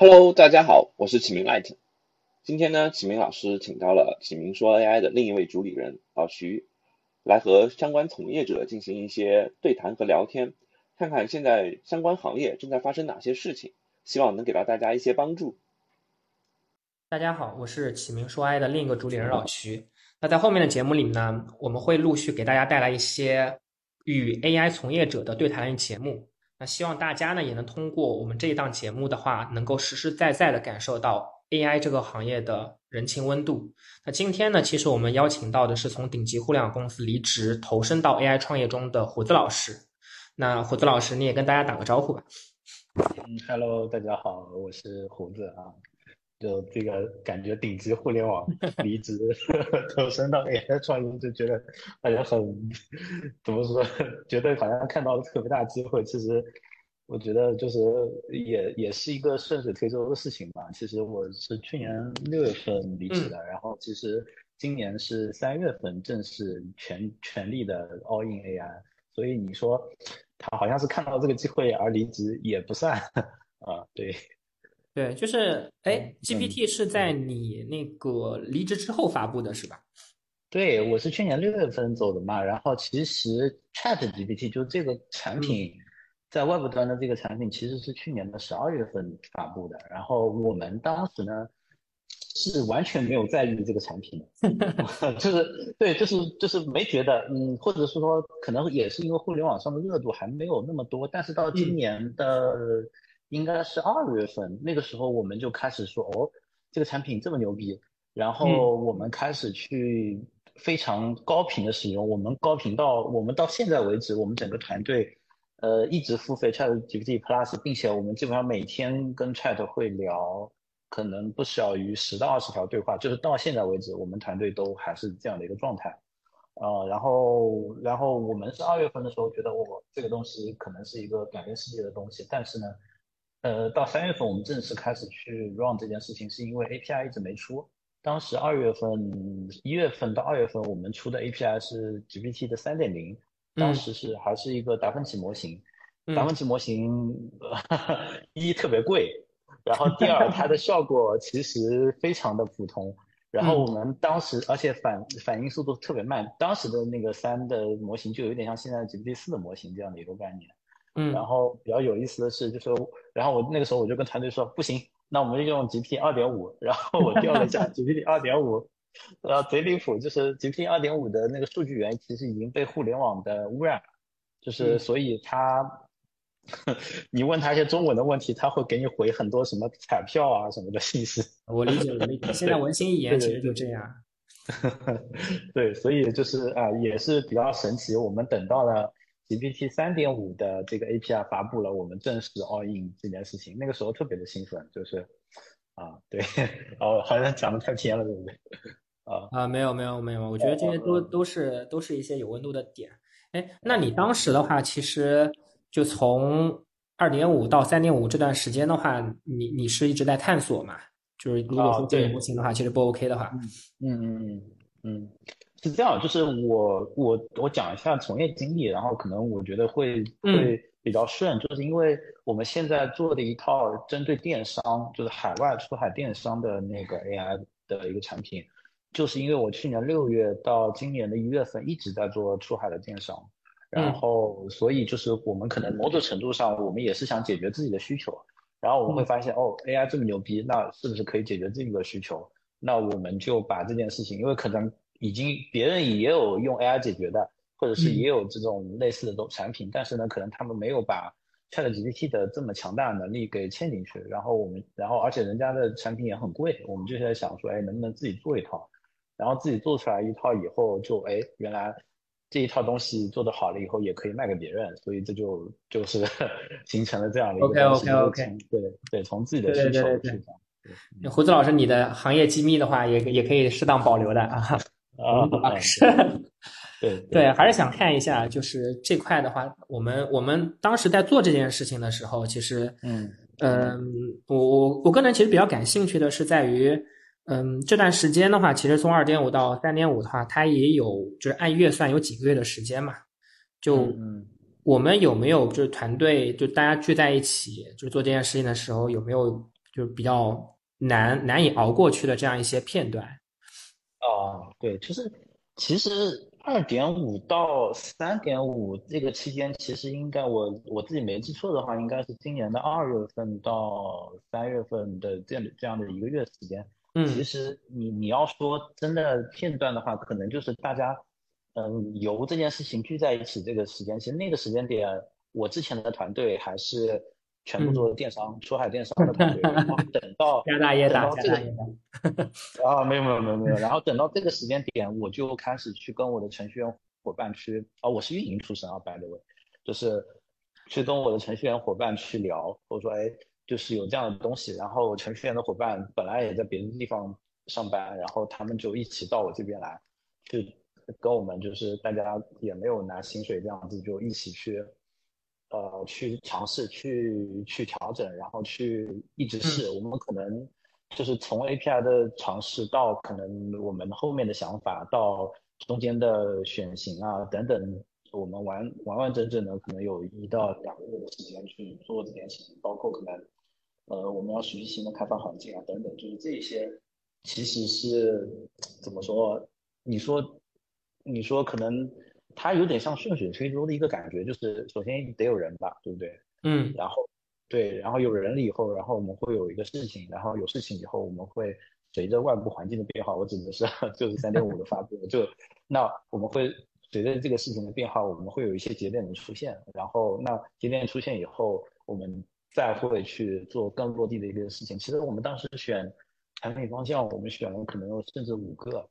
Hello，大家好，我是启明 Light。今天呢，启明老师请到了启明说 AI 的另一位主理人老徐，来和相关从业者进行一些对谈和聊天，看看现在相关行业正在发生哪些事情，希望能给到大家一些帮助。大家好，我是启明说 AI 的另一个主理人老徐。那在后面的节目里呢，我们会陆续给大家带来一些与 AI 从业者的对谈类节目。那希望大家呢也能通过我们这一档节目的话，能够实实在在的感受到 AI 这个行业的人情温度。那今天呢，其实我们邀请到的是从顶级互联网公司离职投身到 AI 创业中的胡子老师。那胡子老师，你也跟大家打个招呼吧。嗯，Hello，大家好，我是胡子啊。就这个感觉，顶级互联网离职投身到 AI 创业，就觉得好像很怎么说？觉得好像看到了特别大机会。其实我觉得就是也也是一个顺水推舟的事情吧。其实我是去年六月份离职的，然后其实今年是三月份正式全全力的 all in AI。所以你说他好像是看到这个机会而离职，也不算 啊，对。对，就是哎，GPT 是在你那个离职之后发布的，是吧？对，我是去年六月份走的嘛。然后其实 Chat GPT 就这个产品，在外部端的这个产品其实是去年的十二月份发布的。然后我们当时呢是完全没有在意这个产品的，就是对，就是就是没觉得，嗯，或者是说可能也是因为互联网上的热度还没有那么多。但是到今年的。应该是二月份，那个时候我们就开始说，哦，这个产品这么牛逼，然后我们开始去非常高频的使用。我们高频到我们到现在为止，我们整个团队，呃，一直付费 Chat GPT Plus，并且我们基本上每天跟 Chat 会聊，可能不少于十到二十条对话。就是到现在为止，我们团队都还是这样的一个状态。呃，然后，然后我们是二月份的时候觉得，哦，这个东西可能是一个改变世界的东西，但是呢。呃，到三月份我们正式开始去 run 这件事情，是因为 API 一直没出。当时二月份、一月份到二月份，我们出的 API 是 GPT 的三点零，当时是还是一个达芬奇模型。达芬奇模型 一特别贵，然后第二 它的效果其实非常的普通。然后我们当时，而且反反应速度特别慢，当时的那个三的模型就有点像现在 GPT 四的模型这样的一个概念。嗯，然后比较有意思的是，就是，然后我那个时候我就跟团队说，不行，那我们就用 GPT 二点五。然后我调了一下 GPT 二点五，呃，贼离谱，就是 GPT 二点五的那个数据源其实已经被互联网的污染，就是所以它，你问他一些中文的问题，他会给你回很多什么彩票啊什么的信息。我理解，我理解。现在文心一言其实就这样。对，所以就是啊，也是比较神奇。我们等到了。GPT 三点五的这个 API 发布了，我们正式 all in 这件事情，那个时候特别的兴奋，就是啊，对，哦，好像讲的太偏了，对不对？啊啊，没有没有没有，我觉得这些都都是都是一些有温度的点。哎，那你当时的话，其实就从二点五到三点五这段时间的话，你你是一直在探索嘛？就是如果说这个模型的话，其实不 OK 的话，嗯嗯嗯嗯。是这样，就是我我我讲一下从业经历，然后可能我觉得会会比较顺，就是因为我们现在做的一套针对电商，就是海外出海电商的那个 AI 的一个产品，就是因为我去年六月到今年的一月份一直在做出海的电商，然后所以就是我们可能某种程度上我们也是想解决自己的需求，然后我们会发现哦 AI 这么牛逼，那是不是可以解决这个需求？那我们就把这件事情，因为可能。已经别人也有用 AI 解决的，或者是也有这种类似的东产品，但是呢，可能他们没有把 ChatGPT 的这么强大的能力给嵌进去。然后我们，然后而且人家的产品也很贵，我们就在想说，哎，能不能自己做一套？然后自己做出来一套以后，就哎，原来这一套东西做得好了以后，也可以卖给别人，所以这就就是 形成了这样的一个 OK OK OK，对对，从自己的需求去讲。胡子老师，你的行业机密的话，也也可以适当保留的啊。啊，是，对对，还是想看一下，就是这块的话，我们我们当时在做这件事情的时候，其实，嗯嗯，我我我个人其实比较感兴趣的是在于，嗯，这段时间的话，其实从二点五到三点五的话，它也有就是按月算有几个月的时间嘛，就我们有没有就是团队就大家聚在一起就做这件事情的时候，有没有就是比较难难以熬过去的这样一些片段。哦，对，就是其实二点五到三点五这个期间，其实应该我我自己没记错的话，应该是今年的二月份到三月份的这样的这样的一个月时间。嗯，其实你你要说真的片段的话，可能就是大家嗯由这件事情聚在一起这个时间，其实那个时间点，我之前的团队还是。全部做电商，出海电商的团队，然后等到 家大业大，这个 啊，没有没有没有没有，然后等到这个时间点，我就开始去跟我的程序员伙伴去啊，我是运营出身啊，by the way，就是去跟我的程序员伙伴去聊，我说哎，就是有这样的东西，然后程序员的伙伴本来也在别的地方上班，然后他们就一起到我这边来，去跟我们就是大家也没有拿薪水这样子，就一起去。呃，去尝试，去去调整，然后去一直试。我们可能就是从 API 的尝试到可能我们后面的想法，到中间的选型啊等等，我们完完完整整的可能有一到两个月的时间去做这件事情，包括可能呃我们要熟悉新的开发环境啊等等，就是这些其实是怎么说？你说你说可能。它有点像顺水推舟的一个感觉，就是首先得有人吧，对不对？嗯。然后，对，然后有人了以后，然后我们会有一个事情，然后有事情以后，我们会随着外部环境的变化，我指的是 就是三点五的发布，就那我们会随着这个事情的变化，我们会有一些节点的出现，然后那节点出现以后，我们再会去做更落地的一个事情。其实我们当时选产品方向，我们选了可能有甚至五个。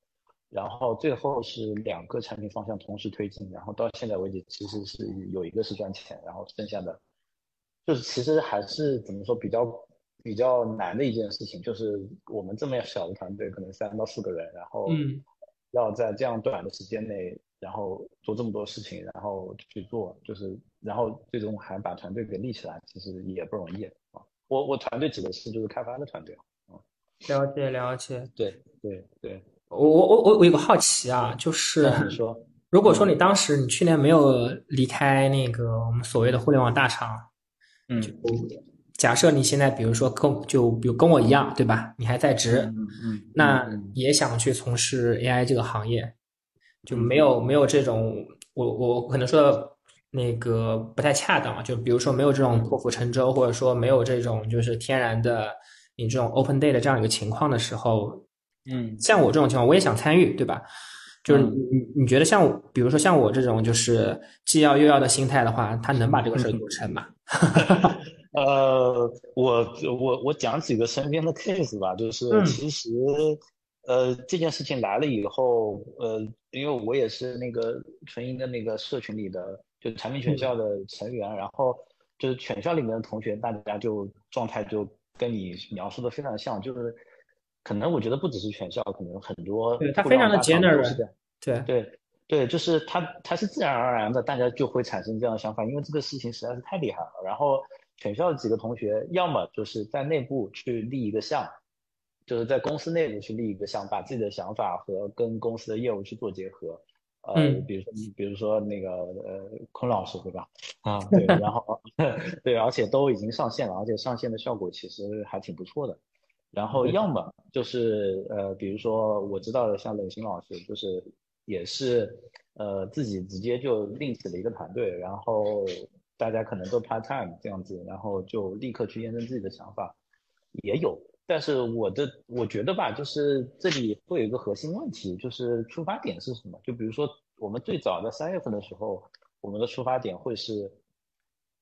然后最后是两个产品方向同时推进，然后到现在为止其实是有一个是赚钱，然后剩下的就是其实还是怎么说比较比较难的一件事情，就是我们这么小的团队，可能三到四个人，然后要在这样短的时间内，然后做这么多事情，然后去做，就是然后最终还把团队给立起来，其实也不容易啊。我我团队指的是就是开发的团队啊。了解了解。对对对。我我我我我有个好奇啊，就是说，如果说你当时你去年没有离开那个我们所谓的互联网大厂，嗯，就假设你现在比如说跟就比如跟我一样，对吧？你还在职，嗯嗯，那也想去从事 AI 这个行业，就没有没有这种我我可能说的那个不太恰当，就比如说没有这种破釜沉舟，或者说没有这种就是天然的你这种 open day 的这样一个情况的时候。嗯，像我这种情况，我也想参与，对吧？就是你你觉得像，比如说像我这种就是既要又要的心态的话，他能把这个事儿做成吗？呃，我我我讲几个身边的 case 吧，就是其实呃这件事情来了以后，呃，因为我也是那个纯银的那个社群里的，就产品全校的成员，然后就是全校里面的同学，大家就状态就跟你描述的非常像，就是。可能我觉得不只是全校，可能很多对他非常的 generous，对对对，就是他他是自然而然的，大家就会产生这样的想法，因为这个事情实在是太厉害了。然后全校的几个同学，要么就是在内部去立一个项，就是在公司内部去立一个项，把自己的想法和跟公司的业务去做结合。呃，比如说比如说那个呃坤老师对吧？啊，对，然后 对，而且都已经上线了，而且上线的效果其实还挺不错的。然后要么就是呃，比如说我知道的，像冷心老师，就是也是呃自己直接就另起了一个团队，然后大家可能都 part time 这样子，然后就立刻去验证自己的想法，也有。但是我的我觉得吧，就是这里会有一个核心问题，就是出发点是什么？就比如说我们最早在三月份的时候，我们的出发点会是。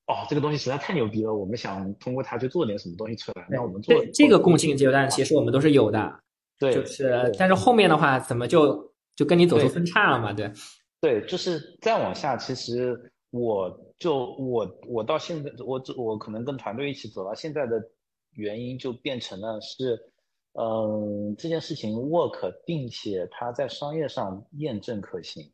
哦，这个东西实在太牛逼了，我们想通过它去做点什么东西出来。那我们做这个共性阶段，其实我们都是有的。对，就是，但是后面的话，怎么就就跟你走出分叉了嘛？对，对，就是再往下，其实我就我我到现在，我我可能跟团队一起走到现在的原因，就变成了是，嗯，这件事情 work，并且它在商业上验证可行，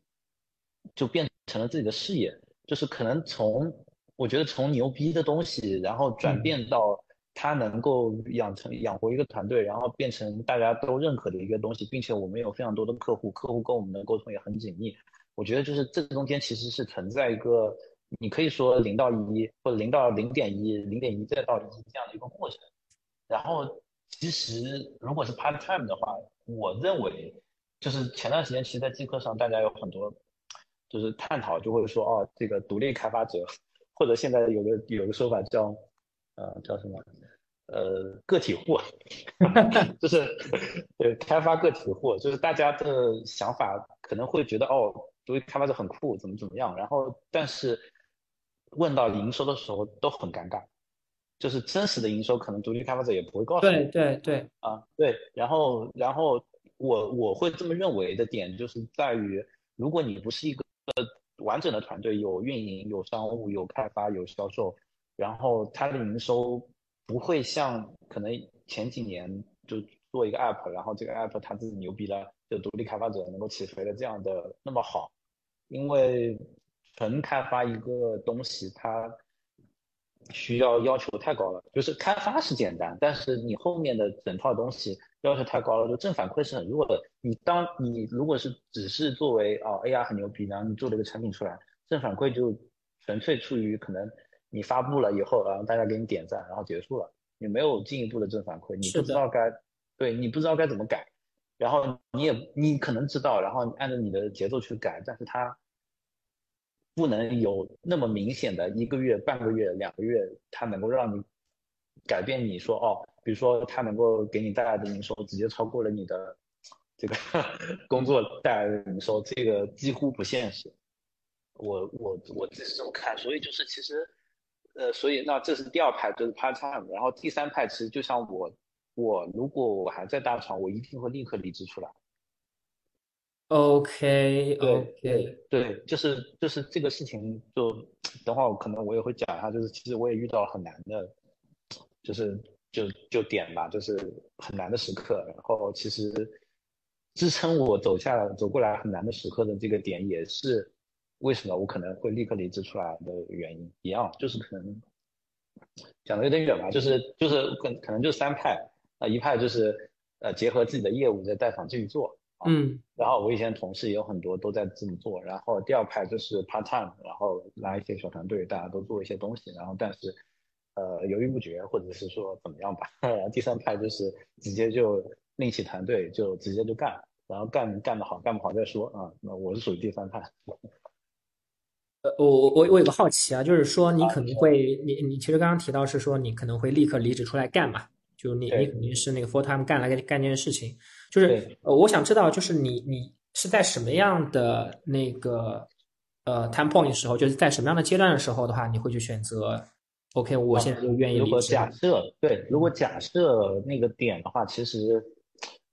就变成了自己的事业，就是可能从。我觉得从牛逼的东西，然后转变到它能够养成养活一个团队，然后变成大家都认可的一个东西，并且我们有非常多的客户，客户跟我们的沟通也很紧密。我觉得就是这中间其实是存在一个，你可以说零到一或者零到零点一、零点一再到一这样的一个过程。然后其实如果是 part time 的话，我认为就是前段时间其实，在机课上大家有很多就是探讨，就会说哦，这个独立开发者，或者现在有个有个说法叫呃叫什么呃个体户，就是对开发个体户，就是大家的想法可能会觉得哦，独立开发者很酷，怎么怎么样，然后但是问到营收的时候都很尴尬。就是真实的营收，可能独立开发者也不会告诉你。对对对，啊对，然后然后我我会这么认为的点，就是在于，如果你不是一个完整的团队，有运营、有商务、有开发、有销售，然后它的营收不会像可能前几年就做一个 app，然后这个 app 它自己牛逼了，就独立开发者能够起飞的这样的那么好，因为纯开发一个东西，它。需要要求太高了，就是开发是简单，但是你后面的整套东西要求太高了，就正反馈是很弱的。你当你如果是只是作为啊 AI 很牛逼，然后你做了一个产品出来，正反馈就纯粹出于可能你发布了以后，然后大家给你点赞，然后结束了，你没有进一步的正反馈，你不知道该对你不知道该怎么改，然后你也你可能知道，然后按照你的节奏去改，但是它。不能有那么明显的一个月、半个月、两个月，它能够让你改变你说哦，比如说它能够给你带来的营收直接超过了你的这个 工作带来的营收，这个几乎不现实。我我我自己是这么看，所以就是其实呃，所以那这是第二派，就是 part time，然后第三派其实就像我，我如果我还在大厂，我一定会立刻离职出来。OK OK，对，就是就是这个事情，就等会儿可能我也会讲一下，就是其实我也遇到很难的，就是就就点吧，就是很难的时刻，然后其实支撑我走下来走过来很难的时刻的这个点，也是为什么我可能会立刻离职出来的原因一样，就是可能讲的有点远吧，就是就是可可能就三派啊，一派就是呃结合自己的业务在代访继续做。嗯，然后我以前同事也有很多都在这么做，然后第二派就是 part time，然后拉一些小团队，大家都做一些东西，然后但是呃犹豫不决，或者是说怎么样吧。然后第三派就是直接就另起团队，就直接就干，然后干干得好，干不好再说啊。那我是属于第三派。呃，我我我有个好奇啊，就是说你可能会，你你其实刚刚提到是说你可能会立刻离职出来干嘛？就你你肯定是那个 full time 干来干这件事情。就是呃，我想知道，就是你你是在什么样的那个呃 time point 时候，就是在什么样的阶段的时候的话，你会去选择？OK，我现在就愿意如果假设对，如果假设那个点的话，其实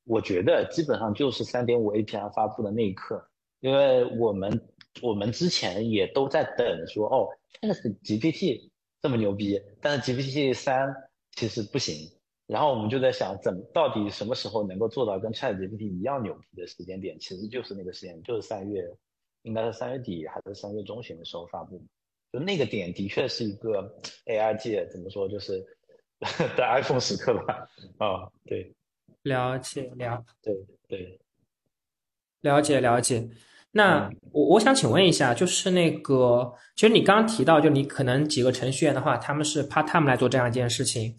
我觉得基本上就是三点五 API 发布的那一刻，因为我们我们之前也都在等说，哦，现在是 GPT 这么牛逼，但是 GPT 三其实不行。然后我们就在想，怎么到底什么时候能够做到跟 ChatGPT 一样牛逼的时间点？其实就是那个时间，就是三月，应该是三月底还是三月中旬的时候发布。就那个点的确是一个 AI 界怎么说，就是 的 iPhone 时刻吧。啊，对，了解了，对对，了解了解。那我我想请问一下，就是那个，其实你刚刚提到，就你可能几个程序员的话，他们是 part time 来做这样一件事情。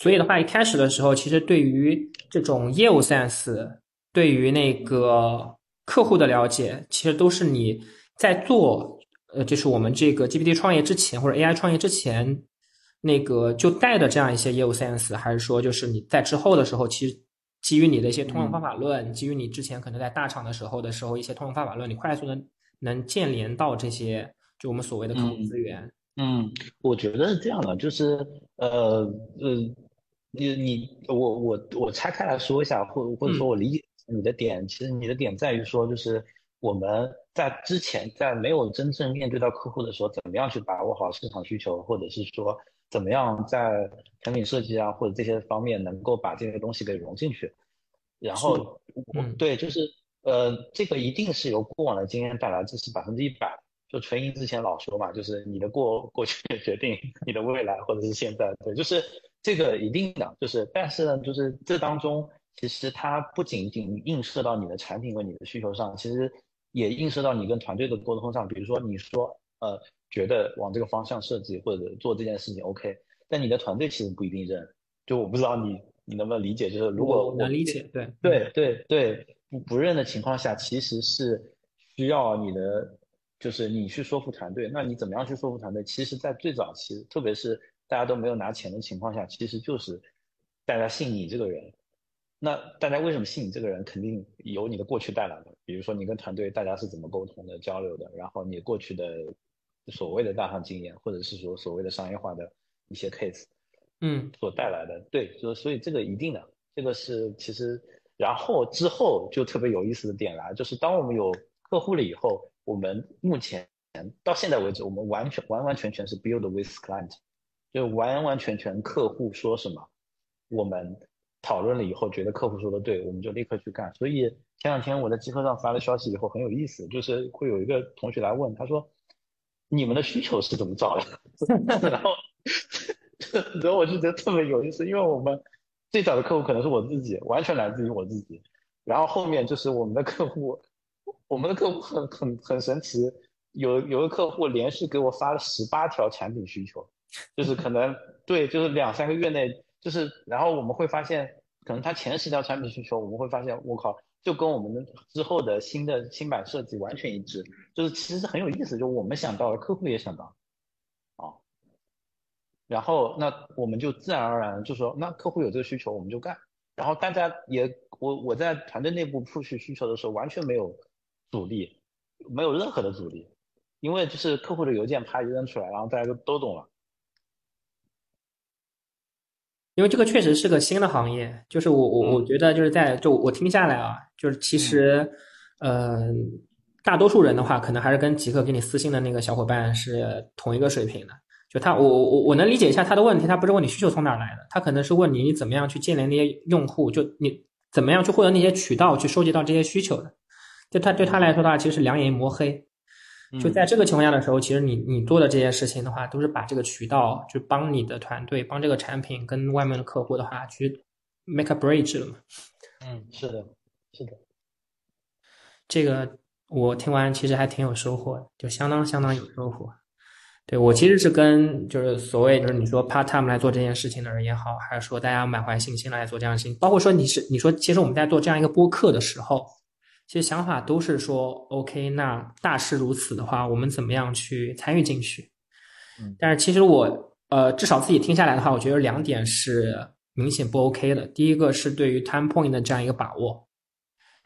所以的话，一开始的时候，其实对于这种业务 sense，对于那个客户的了解，其实都是你在做，呃，就是我们这个 GPT 创业之前或者 AI 创业之前，那个就带的这样一些业务 sense，还是说就是你在之后的时候，其实基于你的一些通用方法论，基于你之前可能在大厂的时候的时候一些通用方法论，你快速的能建联到这些就我们所谓的客户资源。嗯，我觉得是这样的，就是呃呃。你你我我我拆开来说一下，或或者说我理解你的点，其实你的点在于说，就是我们在之前在没有真正面对到客户的时候，怎么样去把握好市场需求，或者是说怎么样在产品设计啊或者这些方面能够把这些东西给融进去。然后，嗯，对，就是呃，这个一定是由过往的经验带来，这是百分之一百。就纯银之前老说嘛，就是你的过过去决定你的未来，或者是现在，对，就是。这个一定的，就是，但是呢，就是这当中，其实它不仅仅映射到你的产品和你的需求上，其实也映射到你跟团队的沟通上。比如说，你说，呃，觉得往这个方向设计或者做这件事情 OK，但你的团队其实不一定认。就我不知道你你能不能理解，就是如果我能理解，对对对对不不认的情况下，其实是需要你的，就是你去说服团队。那你怎么样去说服团队？其实，在最早期，特别是大家都没有拿钱的情况下，其实就是大家信你这个人。那大家为什么信你这个人？肯定有你的过去带来的，比如说你跟团队大家是怎么沟通的、交流的，然后你过去的所谓的大行经验，或者是说所谓的商业化的一些 case，嗯，所带来的。对，所所以这个一定的，这个是其实，然后之后就特别有意思的点来，就是当我们有客户了以后，我们目前到现在为止，我们完全完完全全是 build with client，就完完全全客户说什么，我们。讨论了以后，觉得客户说的对，我们就立刻去干。所以前两天我在集合上发了消息以后，很有意思，就是会有一个同学来问，他说：“你们的需求是怎么找的？” 然后，然后我就觉得特别有意思，因为我们最早的客户可能是我自己，完全来自于我自己。然后后面就是我们的客户，我们的客户很很很神奇，有有个客户连续给我发了十八条产品需求，就是可能对，就是两三个月内。就是，然后我们会发现，可能他前十条产品需求，我们会发现，我靠，就跟我们的之后的新的新版设计完全一致。就是其实是很有意思，就我们想到了，客户也想到，啊，然后那我们就自然而然就说，那客户有这个需求，我们就干。然后大家也，我我在团队内部 push 需求的时候，完全没有阻力，没有任何的阻力，因为就是客户的邮件啪一扔出来，然后大家就都懂了。因为这个确实是个新的行业，就是我我我觉得就是在就我听下来啊，就是其实，呃，大多数人的话，可能还是跟极客给你私信的那个小伙伴是同一个水平的。就他，我我我能理解一下他的问题，他不是问你需求从哪来的，他可能是问你你怎么样去建立那些用户，就你怎么样去获得那些渠道去收集到这些需求的。就他对他来说的话，其实是两眼一抹黑。就在这个情况下的时候，其实你你做的这些事情的话，都是把这个渠道就帮你的团队、帮这个产品跟外面的客户的话去 make a bridge 了嘛。嗯，是的，是的。这个我听完其实还挺有收获的，就相当相当有收获。对我其实是跟就是所谓就是你说 part time 来做这件事情的人也好，还是说大家满怀信心来做这样的事情，包括说你是你说其实我们在做这样一个播客的时候。其实想法都是说，OK，那大势如此的话，我们怎么样去参与进去？嗯，但是其实我，呃，至少自己听下来的话，我觉得两点是明显不 OK 的。第一个是对于 time point 的这样一个把握，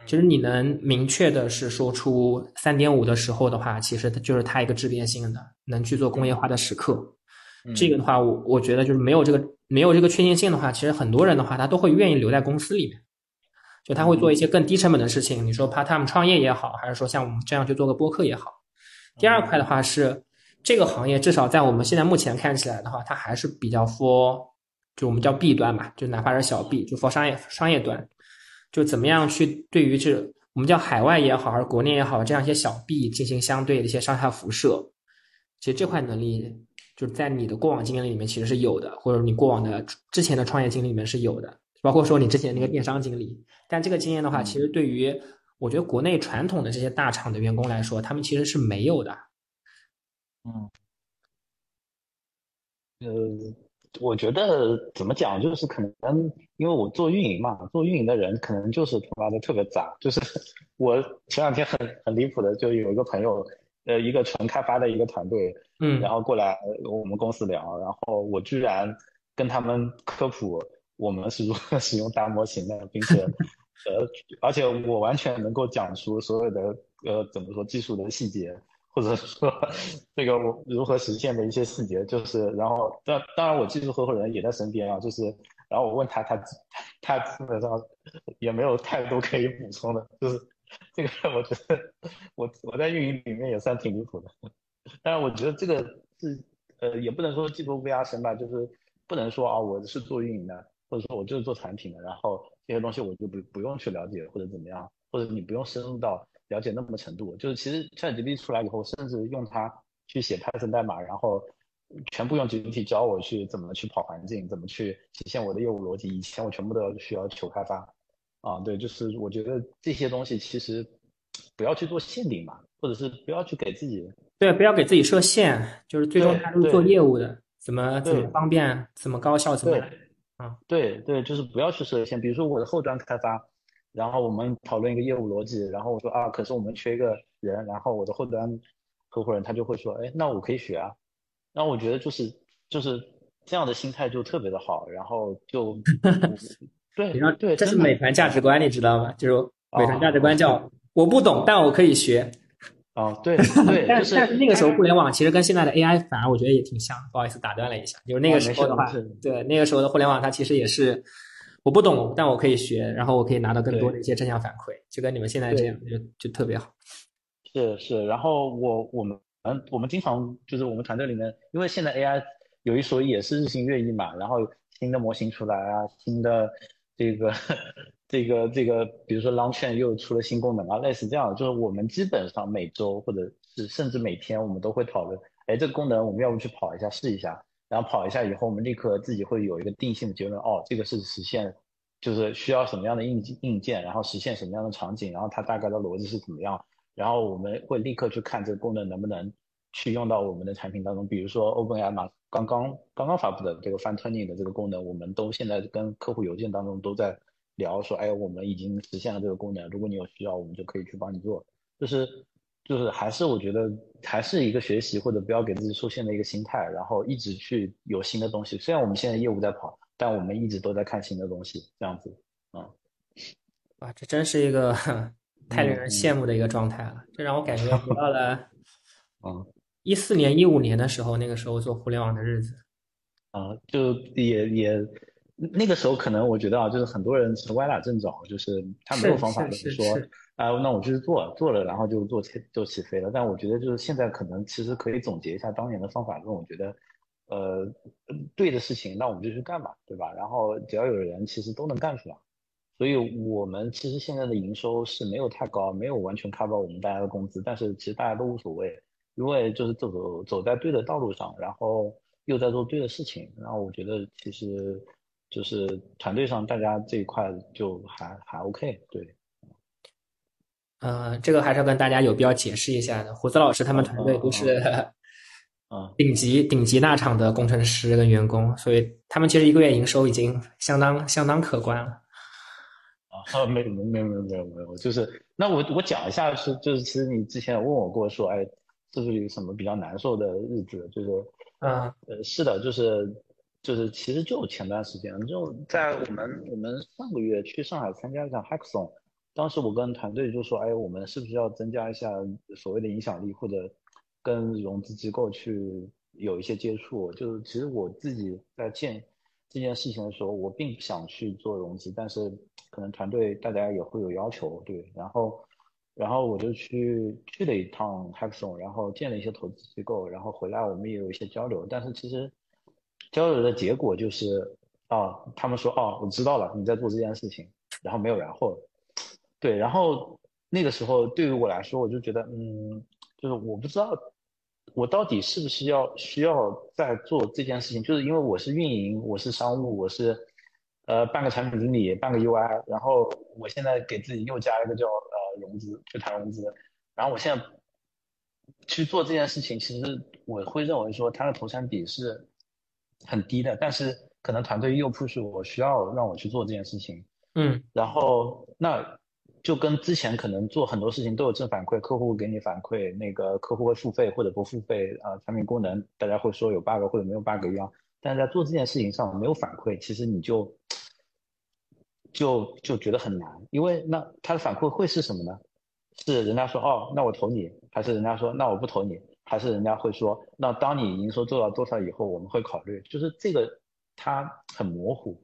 其实你能明确的是说出三点五的时候的话，其实就是它一个质变性的，能去做工业化的时刻。这个的话，我我觉得就是没有这个没有这个确定性的话，其实很多人的话，他都会愿意留在公司里面。就他会做一些更低成本的事情，你说 part time 创业也好，还是说像我们这样去做个播客也好。第二块的话是这个行业，至少在我们现在目前看起来的话，它还是比较 for 就我们叫 B 端嘛，就哪怕是小 B，就 for 商业商业端，就怎么样去对于这我们叫海外也好，还是国内也好，这样一些小 B 进行相对的一些上下辐射。其实这块能力就是在你的过往经验里面其实是有的，或者你过往的之前的创业经历里面是有的。包括说你之前那个电商经历，但这个经验的话，其实对于我觉得国内传统的这些大厂的员工来说，他们其实是没有的。嗯，呃，我觉得怎么讲，就是可能因为我做运营嘛，做运营的人可能就是他妈的特别杂。就是 我前两天很很离谱的，就有一个朋友，呃，一个纯开发的一个团队，嗯，然后过来我们公司聊，然后我居然跟他们科普。我们是如何 使用大模型的，并且，呃，而且我完全能够讲出所有的呃怎么说技术的细节，或者说这个我如何实现的一些细节，就是然后当当然我技术合伙人也在身边啊，就是然后我问他，他他基本上也没有太多可以补充的，就是这个我觉得我我在运营里面也算挺离谱的，但是我觉得这个是呃也不能说技术 VR 神吧，就是不能说啊我是做运营的。或者说我就是做产品的，然后这些东西我就不不用去了解或者怎么样，或者你不用深入到了解那么程度。就是其实 ChatGPT 出来以后，甚至用它去写 Python 代码，然后全部用 GPT 教我去怎么去跑环境，怎么去体现我的业务逻辑。以前我全部都要需要求开发啊，对，就是我觉得这些东西其实不要去做限定嘛，或者是不要去给自己对，不要给自己设限，就是最终还是做业务的，怎么怎么方便，怎么高效，怎么来。嗯，对对，就是不要去设限。比如说我的后端开发，然后我们讨论一个业务逻辑，然后我说啊，可是我们缺一个人，然后我的后端合伙人他就会说，哎，那我可以学啊。那我觉得就是就是这样的心态就特别的好，然后就 对然后对，这是美团价值观，你知道吗？就是美团价值观叫我不懂，但我可以学。哦，对对，但是但是那个时候互联网其实跟现在的 AI 反而我觉得也挺像。不好意思，打断了一下，就是那个时候的话，对那个时候的互联网它其实也是我不懂，但我可以学，然后我可以拿到更多的一些正向反馈，就跟你们现在这样，就就特别好。是是，然后我我们我们经常就是我们团队里面，因为现在 AI 有一说一也是日新月异嘛，然后新的模型出来啊，新的这个。这个这个，比如说 Launchchain 又出了新功能啊，类似这样，就是我们基本上每周或者是甚至每天，我们都会讨论，哎，这个功能我们要不去跑一下试一下，然后跑一下以后，我们立刻自己会有一个定性的结论，哦，这个是实现，就是需要什么样的硬硬件，然后实现什么样的场景，然后它大概的逻辑是怎么样，然后我们会立刻去看这个功能能不能去用到我们的产品当中，比如说 OpenAI 嘛，刚刚刚刚发布的这个 Fine Tuning 的这个功能，我们都现在跟客户邮件当中都在。聊说，哎，我们已经实现了这个功能，如果你有需要，我们就可以去帮你做。就是，就是还是我觉得还是一个学习或者不要给自己受限的一个心态，然后一直去有新的东西。虽然我们现在业务在跑，但我们一直都在看新的东西，这样子，嗯，哇，这真是一个 太令人羡慕的一个状态了。这让我感觉回到了，嗯，一四年、一五年的时候，那个时候做互联网的日子，啊，就也也。那个时候可能我觉得啊，就是很多人是歪打正着，就是他没有方法，就是说，啊，那我就是做做了，然后就做起就起飞了。但我觉得就是现在可能其实可以总结一下当年的方法论，我觉得，呃，对的事情那我们就去干吧，对吧？然后只要有人，其实都能干出来。所以我们其实现在的营收是没有太高，没有完全 cover 我们大家的工资，但是其实大家都无所谓，因为就是走走走在对的道路上，然后又在做对的事情，然后我觉得其实。就是团队上大家这一块就还还 OK，对。呃，这个还是要跟大家有必要解释一下的。胡子老师他们团队都是，嗯，顶级顶级大厂的工程师跟员工，所以他们其实一个月营收已经相当相当可观了。啊，没有没有没有没有没有，就是那我我讲一下是就是其实你之前问我过说，哎，是不是有什么比较难受的日子？就是，嗯，呃，是的，就是。就是其实就前段时间，就在我们我们上个月去上海参加一场 Hackathon，当时我跟团队就说，哎，我们是不是要增加一下所谓的影响力，或者跟融资机构去有一些接触？就是其实我自己在建这件事情的时候，我并不想去做融资，但是可能团队大家也会有要求，对，然后然后我就去去了一趟 Hackathon，然后见了一些投资机构，然后回来我们也有一些交流，但是其实。交流的结果就是，啊，他们说，哦，我知道了，你在做这件事情，然后没有然后，对，然后那个时候对于我来说，我就觉得，嗯，就是我不知道我到底是不是要需要在做这件事情，就是因为我是运营，我是商务，我是呃半个产品经理，半个 UI，然后我现在给自己又加了一个叫融资，去谈融资，然后我现在去做这件事情，其实我会认为说它的投产比是。很低的，但是可能团队又 push 我需要让我去做这件事情，嗯，然后那就跟之前可能做很多事情都有正反馈，客户给你反馈，那个客户会付费或者不付费，啊，产品功能大家会说有 bug 或者没有 bug 一样，但是在做这件事情上没有反馈，其实你就就就觉得很难，因为那他的反馈会是什么呢？是人家说哦，那我投你，还是人家说那我不投你？还是人家会说，那当你营收做到多少以后，我们会考虑，就是这个它很模糊。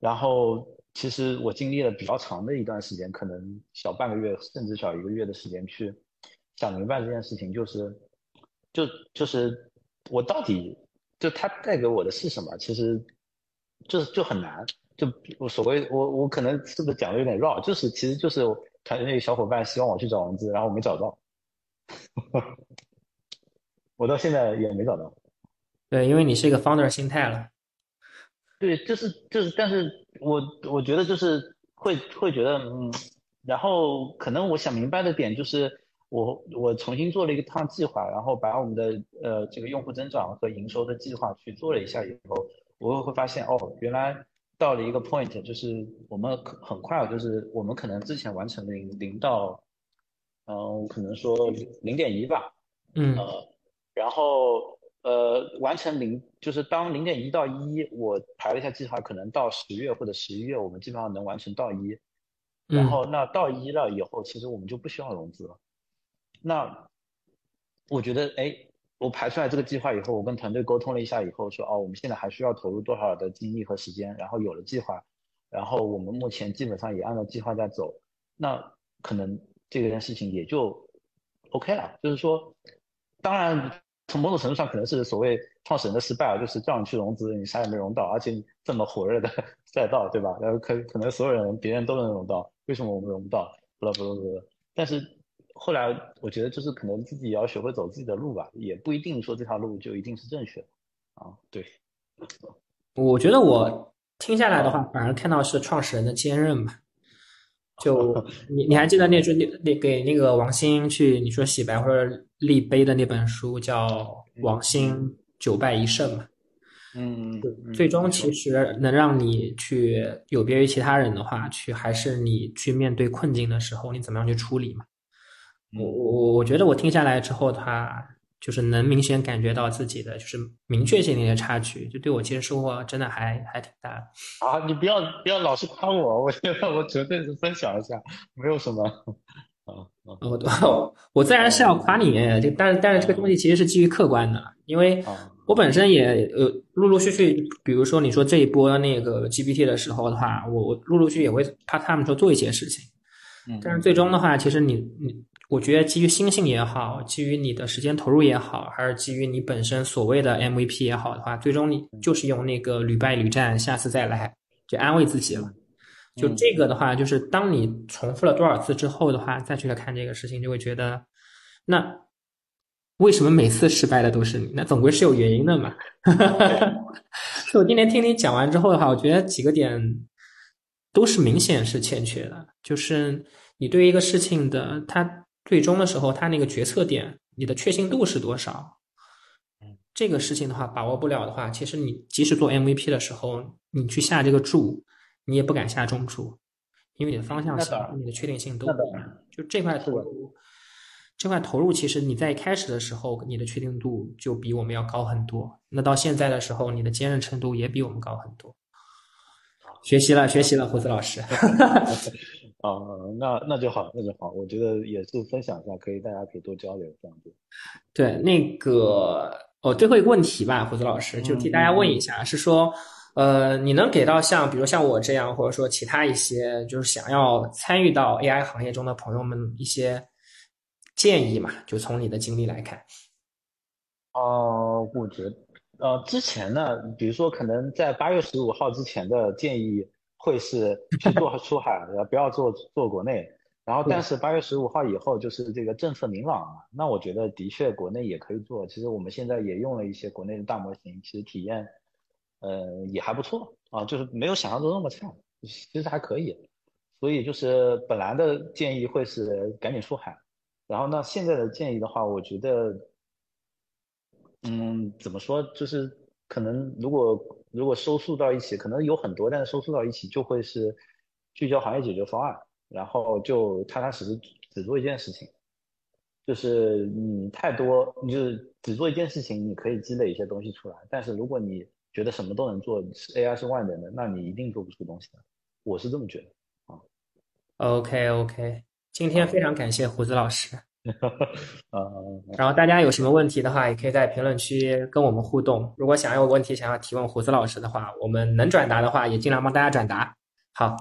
然后其实我经历了比较长的一段时间，可能小半个月甚至小一个月的时间去想明白这件事情，就是就就是我到底就它带给我的是什么？其实就是就很难，就我所谓我我可能是不是讲的有点绕？就是其实就是团队小伙伴希望我去找融资，然后我没找到。我到现在也没找到，对，因为你是一个 founder 心态了。对，就是就是，但是我我觉得就是会会觉得，嗯，然后可能我想明白的点就是，我我重新做了一个趟计划，然后把我们的呃这个用户增长和营收的计划去做了一下以后，我会发现哦，原来到了一个 point，就是我们很快，就是我们可能之前完成零零到，嗯，可能说零点一吧，嗯，呃，然后呃完成零，就是当零点一到一，我排了一下计划，可能到十月或者十一月，我们基本上能完成到一，然后那到一了以后，其实我们就不需要融资了。那我觉得，哎。我排出来这个计划以后，我跟团队沟通了一下以后，说哦，我们现在还需要投入多少的精力和时间，然后有了计划，然后我们目前基本上也按照计划在走，那可能这件事情也就 OK 了。就是说，当然从某种程度上可能是所谓创始人的失败啊，就是叫你去融资，你啥也没融到，而且这么火热的 赛道，对吧？然后可可能所有人别人都能融到，为什么我们融不到？不不不不，但是。后来我觉得就是可能自己也要学会走自己的路吧，也不一定说这条路就一定是正确的啊。对，我觉得我听下来的话，反而看到是创始人的坚韧吧。就 你你还记得那句那那给那个王兴去你说洗白或者立碑的那本书叫《王兴九败一胜》嘛？嗯，最终其实能让你去有别于其他人的话，去还是你去面对困境的时候，你怎么样去处理嘛？我我我觉得我听下来之后，他就是能明显感觉到自己的就是明确性的一些差距，就对我其实收获真的还还挺大的。啊，你不要不要老是夸我，我觉得我纯粹是分享一下，没有什么。啊啊，我我自然是要夸你，就但是但是这个东西其实是基于客观的，因为我本身也呃陆陆续续，比如说你说这一波那个 GPT 的时候的话，我我陆陆续续也会怕他们说做一些事情，但是最终的话，其实你你。我觉得基于心性也好，基于你的时间投入也好，还是基于你本身所谓的 MVP 也好的话，最终你就是用那个屡败屡战，下次再来，就安慰自己了。就这个的话，就是当你重复了多少次之后的话，再去来看这个事情，就会觉得，那为什么每次失败的都是你？那总归是有原因的嘛。所以我今天听你讲完之后的话，我觉得几个点都是明显是欠缺的，就是你对一个事情的它。最终的时候，他那个决策点，你的确信度是多少？这个事情的话，把握不了的话，其实你即使做 MVP 的时候，你去下这个注，你也不敢下中注，因为你的方向性、你的确定性都不大。就这块投入，这块投入，其实你在开始的时候，你的确定度就比我们要高很多。那到现在的时候，你的坚韧程度也比我们高很多。学习了，学习了，胡子老师。啊，那那就好，那就好。我觉得也是分享一下，可以大家可以多交流这样子。对，那个哦，最后一个问题吧，胡子老师就替大家问一下，是说，呃，你能给到像比如像我这样，或者说其他一些就是想要参与到 AI 行业中的朋友们一些建议嘛？就从你的经历来看。哦，我觉得，呃，之前呢，比如说可能在八月十五号之前的建议。会是 去做出海，不要做做国内。然后，但是八月十五号以后，就是这个政策明朗了。那我觉得的确国内也可以做。其实我们现在也用了一些国内的大模型，其实体验，呃，也还不错啊，就是没有想象中那么差，其实还可以。所以就是本来的建议会是赶紧出海，然后那现在的建议的话，我觉得，嗯，怎么说，就是可能如果。如果收束到一起，可能有很多，但是收束到一起就会是聚焦行业解决方案，然后就踏踏实实只做一件事情。就是你太多，你就是只做一件事情，你可以积累一些东西出来。但是如果你觉得什么都能做是，AI 是万能的，那你一定做不出东西的。我是这么觉得啊。OK OK，今天非常感谢胡子老师。啊，然后大家有什么问题的话，也可以在评论区跟我们互动。如果想要问题想要提问胡子老师的话，我们能转达的话，也尽量帮大家转达。好，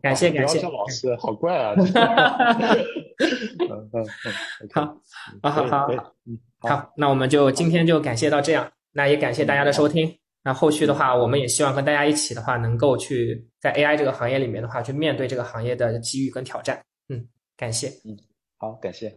感谢感谢。老师好怪啊！好，好好好，好，那我们就今天就感谢到这样。那也感谢大家的收听。那后续的话，我们也希望跟大家一起的话，能够去在 AI 这个行业里面的话，去面对这个行业的机遇跟挑战。嗯，感谢。嗯，好，感谢。